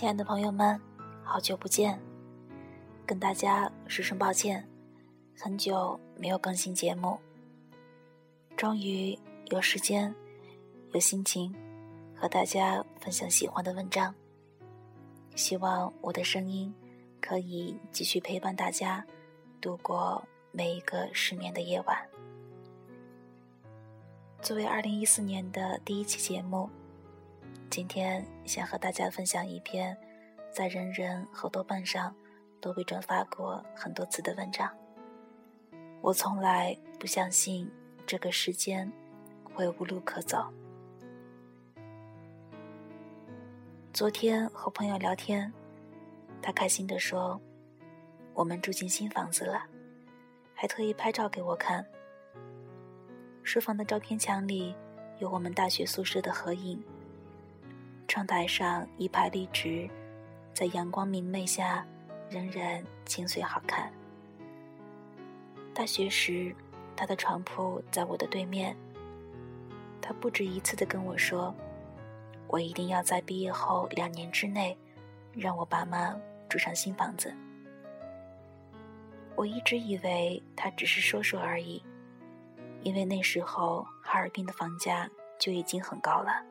亲爱的朋友们，好久不见，跟大家说声抱歉，很久没有更新节目。终于有时间、有心情和大家分享喜欢的文章，希望我的声音可以继续陪伴大家度过每一个失眠的夜晚。作为二零一四年的第一期节目。今天想和大家分享一篇在人人和豆瓣上都被转发过很多次的文章。我从来不相信这个世间会无路可走。昨天和朋友聊天，他开心地说：“我们住进新房子了，还特意拍照给我看。书房的照片墙里有我们大学宿舍的合影。”窗台上一排绿植，在阳光明媚下仍然清脆好看。大学时，他的床铺在我的对面。他不止一次的跟我说：“我一定要在毕业后两年之内，让我爸妈住上新房子。”我一直以为他只是说说而已，因为那时候哈尔滨的房价就已经很高了。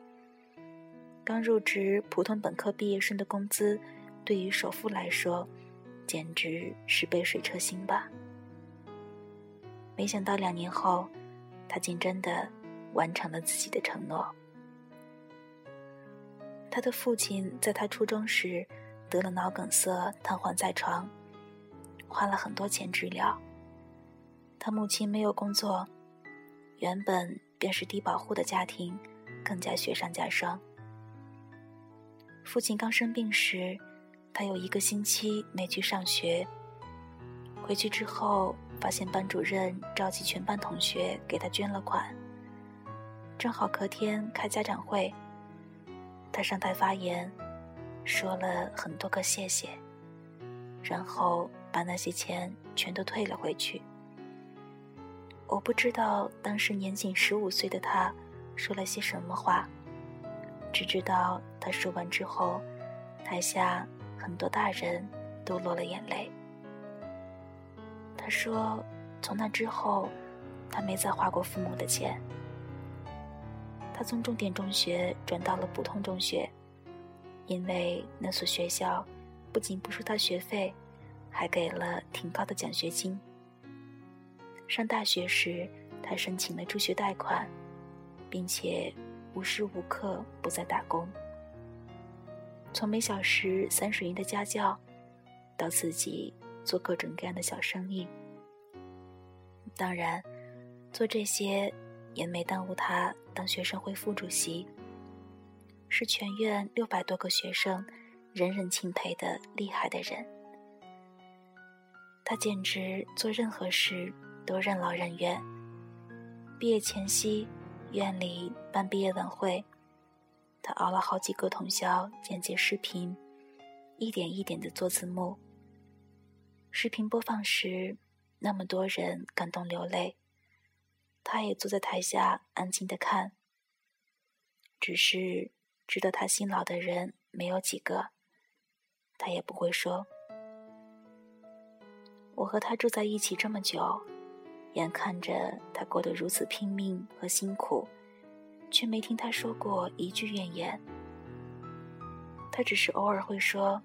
刚入职普通本科毕业生的工资，对于首富来说，简直是杯水车薪吧。没想到两年后，他竟真的完成了自己的承诺。他的父亲在他初中时得了脑梗塞，瘫痪在床，花了很多钱治疗。他母亲没有工作，原本便是低保户的家庭，更加雪上加霜。父亲刚生病时，他有一个星期没去上学。回去之后，发现班主任召集全班同学给他捐了款。正好隔天开家长会，他上台发言，说了很多个谢谢，然后把那些钱全都退了回去。我不知道当时年仅十五岁的他说了些什么话。只知道他说完之后，台下很多大人都落了眼泪。他说：“从那之后，他没再花过父母的钱。他从重点中学转到了普通中学，因为那所学校不仅不收他学费，还给了挺高的奖学金。上大学时，他申请了助学贷款，并且。”无时无刻不在打工，从每小时三十元的家教，到自己做各种各样的小生意。当然，做这些也没耽误他当学生会副主席，是全院六百多个学生人人钦佩的厉害的人。他简直做任何事都任劳任怨。毕业前夕。院里办毕业晚会，他熬了好几个通宵剪辑视频，一点一点的做字幕。视频播放时，那么多人感动流泪，他也坐在台下安静的看。只是值得他辛劳的人没有几个，他也不会说。我和他住在一起这么久。眼看着他过得如此拼命和辛苦，却没听他说过一句怨言。他只是偶尔会说：“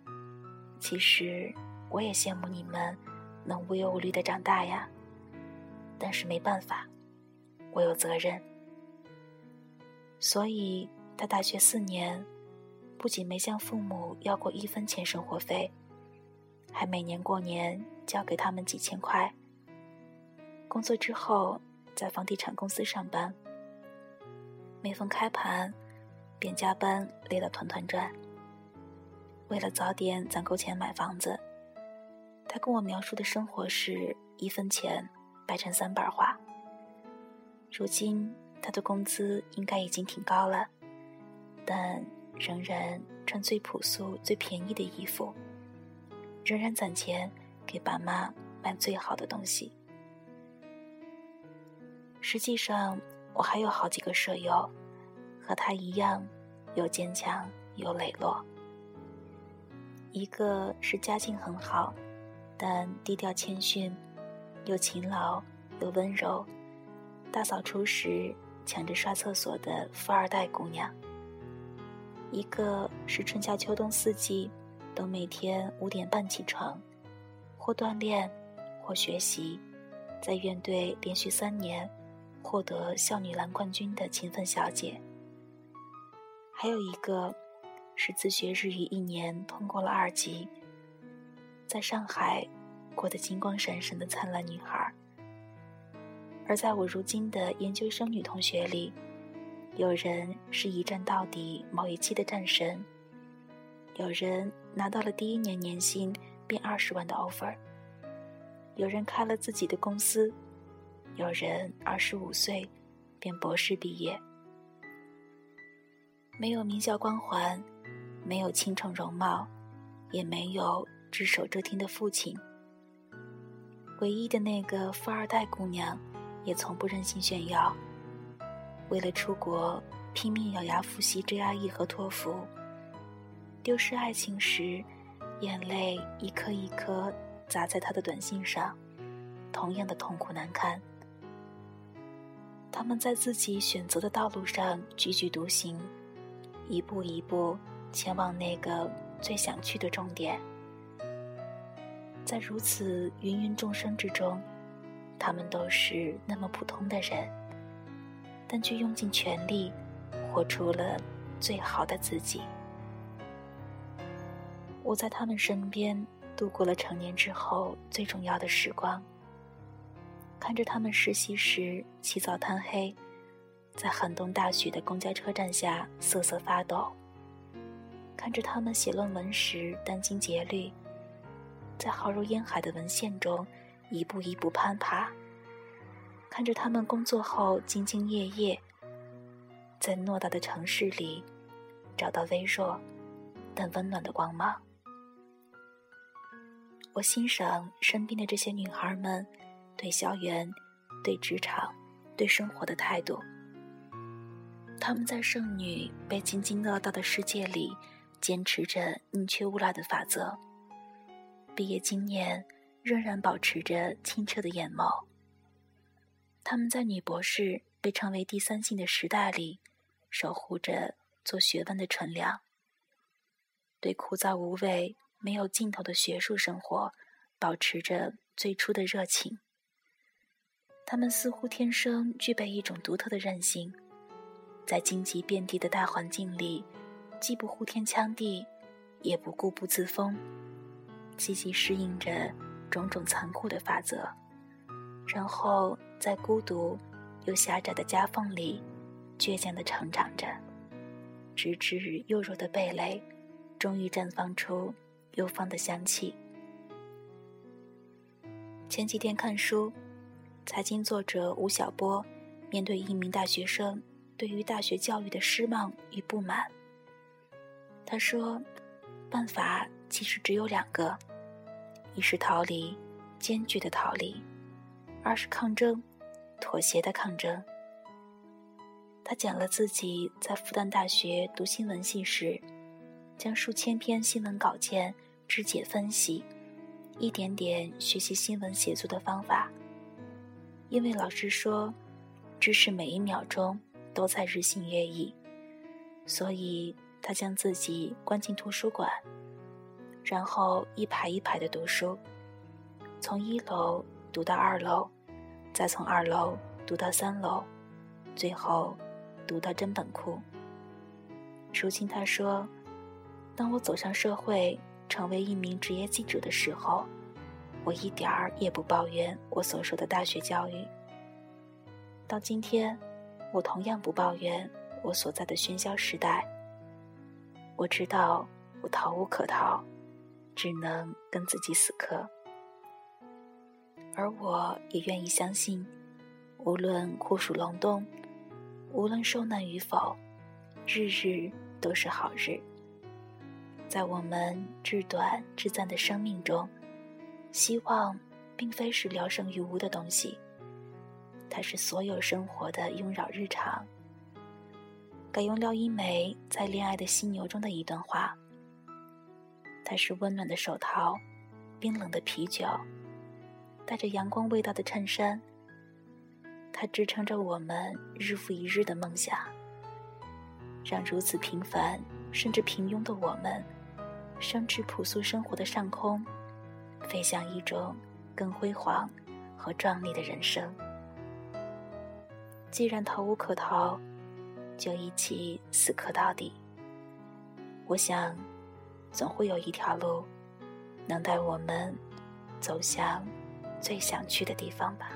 其实我也羡慕你们能无忧无虑的长大呀。”但是没办法，我有责任。所以，他大学四年，不仅没向父母要过一分钱生活费，还每年过年交给他们几千块。工作之后，在房地产公司上班。每逢开盘，便加班累得团团转。为了早点攒够钱买房子，他跟我描述的生活是一分钱掰成三瓣花。如今他的工资应该已经挺高了，但仍然穿最朴素、最便宜的衣服，仍然攒钱给爸妈买最好的东西。实际上，我还有好几个舍友，和他一样，又坚强又磊落。一个是家境很好，但低调谦逊，又勤劳又温柔，大扫除时抢着刷厕所的富二代姑娘；一个是春夏秋冬四季都每天五点半起床，或锻炼，或学习，在院队连续三年获得校女篮冠军的勤奋小姐；还有一个。是自学日语一年通过了二级，在上海过得金光闪闪的灿烂女孩。而在我如今的研究生女同学里，有人是一战到底某一期的战神，有人拿到了第一年年薪便二十万的 offer，有人开了自己的公司，有人二十五岁便博士毕业，没有名校光环。没有倾城容貌，也没有只手遮天的父亲。唯一的那个富二代姑娘，也从不任性炫耀。为了出国，拼命咬牙复习 GRE 和托福。丢失爱情时，眼泪一颗一颗砸在他的短信上，同样的痛苦难堪。他们在自己选择的道路上踽踽独行，一步一步。前往那个最想去的终点，在如此芸芸众生之中，他们都是那么普通的人，但却用尽全力，活出了最好的自己。我在他们身边度过了成年之后最重要的时光，看着他们实习时起早贪黑，在寒冬大雪的公交车站下瑟瑟发抖。看着他们写论文时殚精竭虑，在浩如烟海的文献中一步一步攀爬；看着他们工作后兢兢业业，在偌大的城市里找到微弱但温暖的光芒。我欣赏身边的这些女孩们对校园、对职场、对生活的态度。他们在剩女被津津乐道的世界里。坚持着宁缺毋滥的法则，毕业经验仍然保持着清澈的眼眸。他们在女博士被称为第三性的时代里，守护着做学问的纯良。对枯燥无味、没有尽头的学术生活，保持着最初的热情。他们似乎天生具备一种独特的韧性，在荆棘遍地的大环境里。既不呼天抢地，也不固步自封，积极适应着种种残酷的法则，然后在孤独又狭窄的夹缝里，倔强地成长着，直至幼弱的蓓蕾终于绽放出幽芳的香气。前几天看书，财经作者吴晓波面对一名大学生对于大学教育的失望与不满。他说：“办法其实只有两个，一是逃离，艰巨的逃离；二是抗争，妥协的抗争。”他讲了自己在复旦大学读新闻系时，将数千篇新闻稿件肢解分析，一点点学习新闻写作的方法。因为老师说，知识每一秒钟都在日新月异，所以。他将自己关进图书馆，然后一排一排的读书，从一楼读到二楼，再从二楼读到三楼，最后读到真本库。如今他说：“当我走上社会，成为一名职业记者的时候，我一点儿也不抱怨我所受的大学教育。到今天，我同样不抱怨我所在的喧嚣时代。”我知道我逃无可逃，只能跟自己死磕。而我也愿意相信，无论酷暑隆冬，无论受难与否，日日都是好日。在我们至短至暂的生命中，希望并非是聊胜于无的东西，它是所有生活的庸扰日常。改用廖一梅在《恋爱的犀牛》中的一段话：它是温暖的手套，冰冷的啤酒，带着阳光味道的衬衫。它支撑着我们日复一日的梦想，让如此平凡甚至平庸的我们，升至朴素生活的上空，飞向一种更辉煌和壮丽的人生。既然逃无可逃，就一起死磕到底。我想，总会有一条路，能带我们走向最想去的地方吧。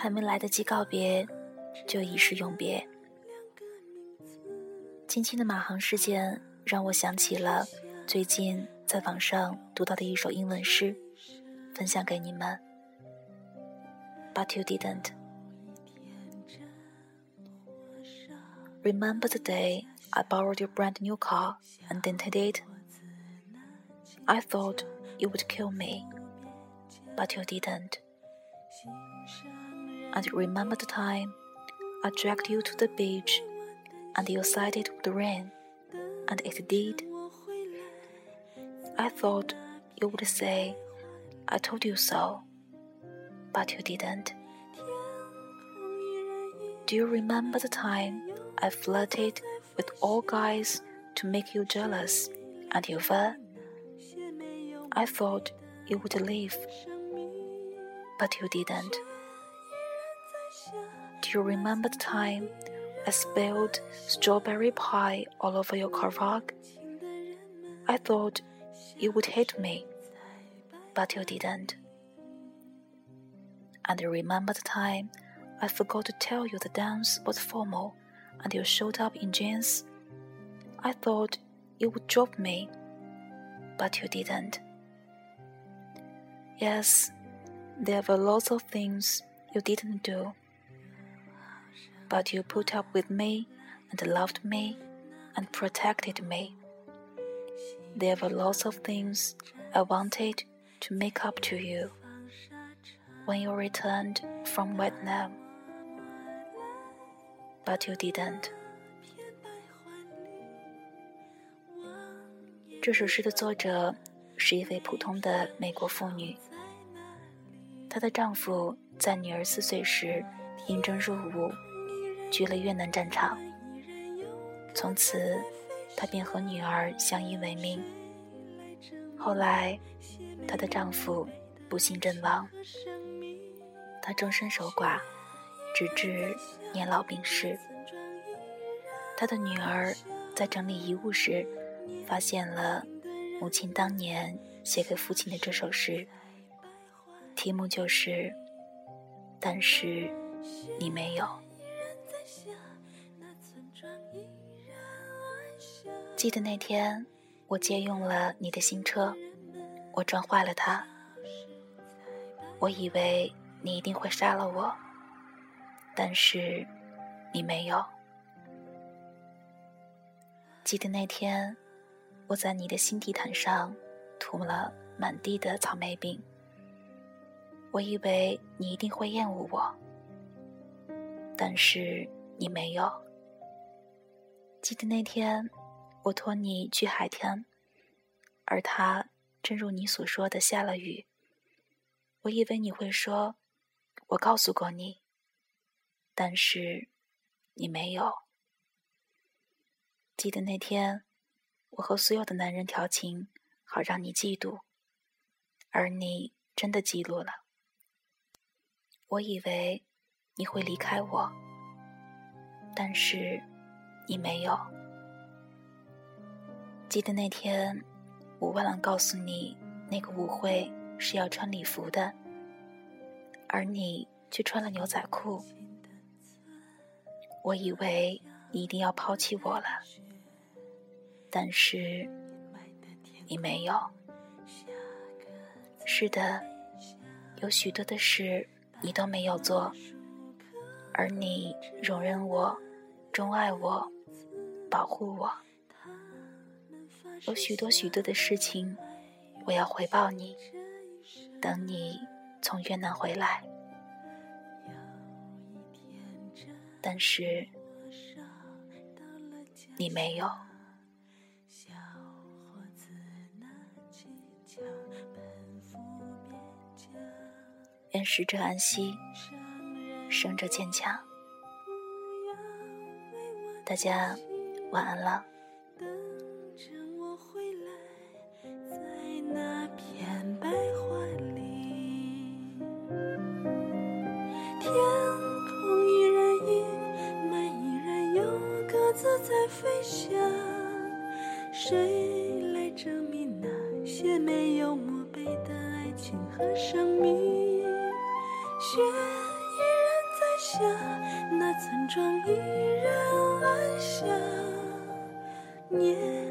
还没来得及告别，就已是永别。近期的马航事件让我想起了最近在网上读到的一首英文诗，分享给你们。But you didn't. Remember the day I borrowed your brand new car and dented it? I thought you would kill me, but you didn't and remember the time I dragged you to the beach and you said it would rain, and it did. I thought you would say, I told you so, but you didn't. Do you remember the time I flirted with all guys to make you jealous and you fell? I thought you would leave, but you didn't. Do you remember the time I spilled strawberry pie all over your car rug? I thought you would hate me, but you didn't. And you remember the time I forgot to tell you the dance was formal and you showed up in jeans? I thought you would drop me, but you didn't. Yes, there were lots of things you didn't do but you put up with me and loved me and protected me. There were lots of things I wanted to make up to you when you returned from Vietnam, but you didn't. 这首诗的作者是一位普通的美国妇女，她的丈夫在女儿四岁时应征入伍。 去了越南战场，从此，她便和女儿相依为命。后来，她的丈夫不幸阵亡，她终身守寡，直至年老病逝。她的女儿在整理遗物时，发现了母亲当年写给父亲的这首诗，题目就是“但是你没有”。记得那天，我借用了你的新车，我撞坏了它，我以为你一定会杀了我，但是你没有。记得那天，我在你的新地毯上涂了满地的草莓饼。我以为你一定会厌恶我，但是你没有。记得那天，我托你去海天，而它正如你所说的下了雨。我以为你会说：“我告诉过你。”但是你没有。记得那天，我和所有的男人调情，好让你嫉妒，而你真的嫉妒了。我以为你会离开我，但是你没有。记得那天，我忘了告诉你，那个舞会。是要穿礼服的，而你却穿了牛仔裤。我以为你一定要抛弃我了，但是你没有。是的，有许多的事你都没有做，而你容忍我，钟爱我，保护我。有许多许多的事情，我要回报你。等你从越南回来，但是你没有。愿逝者安息，生者坚强。大家晚安了。在飞翔，谁来证明那些没有墓碑的爱情和生命？雪依然在下，那村庄依然安详，年